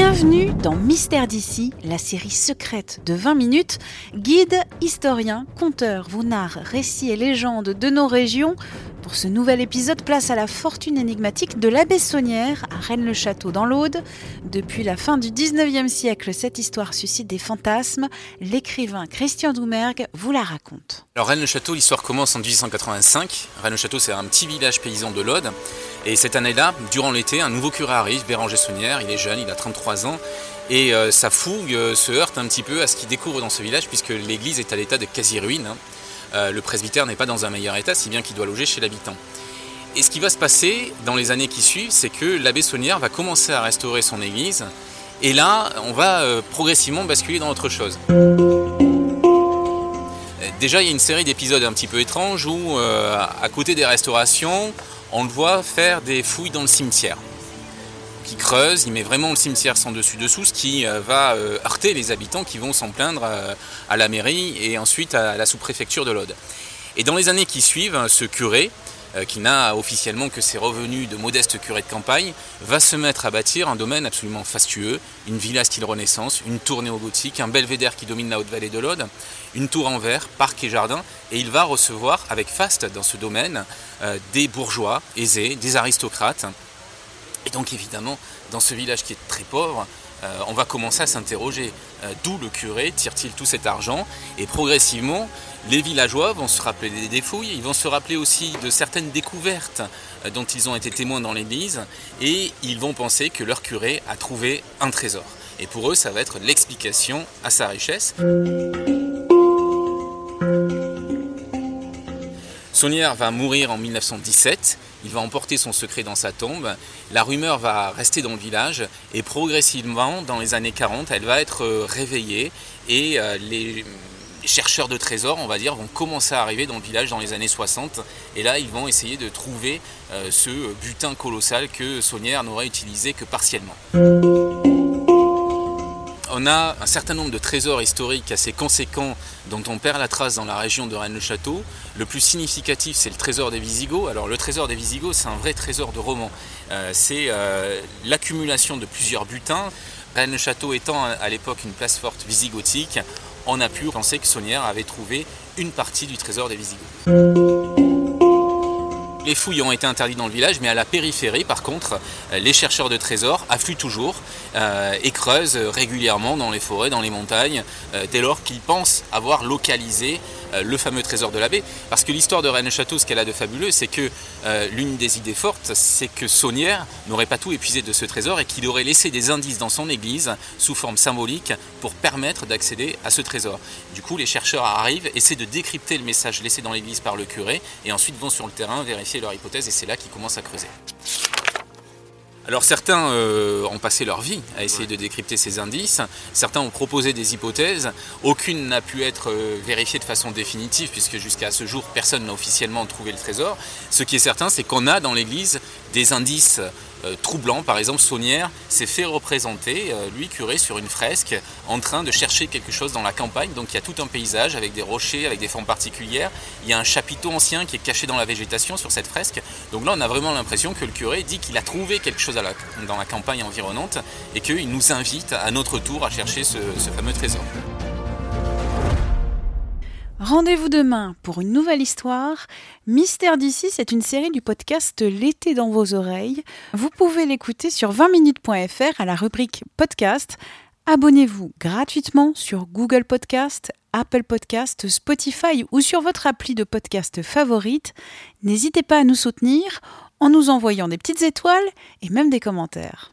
Bienvenue dans Mystère d'ici, la série secrète de 20 minutes. Guide, historien, conteur vous narre récits et légendes de nos régions. Pour ce nouvel épisode, place à la fortune énigmatique de l'abbé Saunière à Rennes-le-Château dans l'Aude. Depuis la fin du 19e siècle, cette histoire suscite des fantasmes. L'écrivain Christian Doumergue vous la raconte. Alors Rennes-le-Château, l'histoire commence en 1885. Rennes-le-Château, c'est un petit village paysan de l'Aude. Et cette année-là, durant l'été, un nouveau curé arrive, Béranger Saunière, il est jeune, il a 33 ans, et euh, sa fougue euh, se heurte un petit peu à ce qu'il découvre dans ce village, puisque l'église est à l'état de quasi-ruine. Hein. Euh, le presbytère n'est pas dans un meilleur état, si bien qu'il doit loger chez l'habitant. Et ce qui va se passer dans les années qui suivent, c'est que l'abbé Saunière va commencer à restaurer son église, et là, on va progressivement basculer dans autre chose. Déjà, il y a une série d'épisodes un petit peu étranges où, à côté des restaurations, on le voit faire des fouilles dans le cimetière. Il creuse, il met vraiment le cimetière sans dessus-dessous, ce qui euh, va euh, heurter les habitants qui vont s'en plaindre euh, à la mairie et ensuite à la sous-préfecture de l'Aude. Et dans les années qui suivent, ce curé, qui n'a officiellement que ses revenus de modeste curé de campagne, va se mettre à bâtir un domaine absolument fastueux, une villa style Renaissance, une tour néo-gothique, un belvédère qui domine la haute vallée de l'Aude, une tour en verre, parc et jardin, et il va recevoir avec faste dans ce domaine des bourgeois aisés, des aristocrates. Et donc évidemment, dans ce village qui est très pauvre, euh, on va commencer à s'interroger euh, d'où le curé tire-t-il tout cet argent et progressivement les villageois vont se rappeler des défouilles, ils vont se rappeler aussi de certaines découvertes dont ils ont été témoins dans l'église et ils vont penser que leur curé a trouvé un trésor. Et pour eux, ça va être l'explication à sa richesse. Saunière va mourir en 1917, il va emporter son secret dans sa tombe, la rumeur va rester dans le village et progressivement, dans les années 40, elle va être euh, réveillée et euh, les chercheurs de trésors, on va dire, vont commencer à arriver dans le village dans les années 60 et là ils vont essayer de trouver euh, ce butin colossal que Saunière n'aurait utilisé que partiellement on a un certain nombre de trésors historiques assez conséquents dont on perd la trace dans la région de Rennes-le-Château. Le plus significatif, c'est le trésor des Visigoths. Alors le trésor des Visigoths, c'est un vrai trésor de roman. Euh, c'est euh, l'accumulation de plusieurs butins. Rennes-le-Château étant à l'époque une place forte visigothique, on a pu penser que Saunière avait trouvé une partie du trésor des Visigoths. Les fouilles ont été interdites dans le village, mais à la périphérie, par contre, euh, les chercheurs de trésors affluent toujours euh, et creusent régulièrement dans les forêts, dans les montagnes, euh, dès lors qu'ils pensent avoir localisé le fameux trésor de l'abbé. Parce que l'histoire de Rennes-Château, ce qu'elle a de fabuleux, c'est que l'une des idées fortes, c'est que Saunière n'aurait pas tout épuisé de ce trésor et qu'il aurait laissé des indices dans son église sous forme symbolique pour permettre d'accéder à ce trésor. Du coup, les chercheurs arrivent, essaient de décrypter le message laissé dans l'église par le curé et ensuite vont sur le terrain vérifier leur hypothèse et c'est là qu'ils commencent à creuser. Alors certains euh, ont passé leur vie à essayer de décrypter ces indices, certains ont proposé des hypothèses, aucune n'a pu être euh, vérifiée de façon définitive puisque jusqu'à ce jour personne n'a officiellement trouvé le trésor. Ce qui est certain c'est qu'on a dans l'église des indices euh, troublant. Par exemple, Saunière s'est fait représenter, euh, lui, curé, sur une fresque, en train de chercher quelque chose dans la campagne. Donc il y a tout un paysage avec des rochers, avec des formes particulières. Il y a un chapiteau ancien qui est caché dans la végétation sur cette fresque. Donc là, on a vraiment l'impression que le curé dit qu'il a trouvé quelque chose dans la campagne environnante et qu'il nous invite à notre tour à chercher ce fameux trésor. Rendez-vous demain pour une nouvelle histoire. Mystère d'ici, c'est une série du podcast L'été dans vos oreilles. Vous pouvez l'écouter sur 20minutes.fr à la rubrique podcast. Abonnez-vous gratuitement sur Google Podcast, Apple Podcast, Spotify ou sur votre appli de podcast favorite. N'hésitez pas à nous soutenir en nous envoyant des petites étoiles et même des commentaires.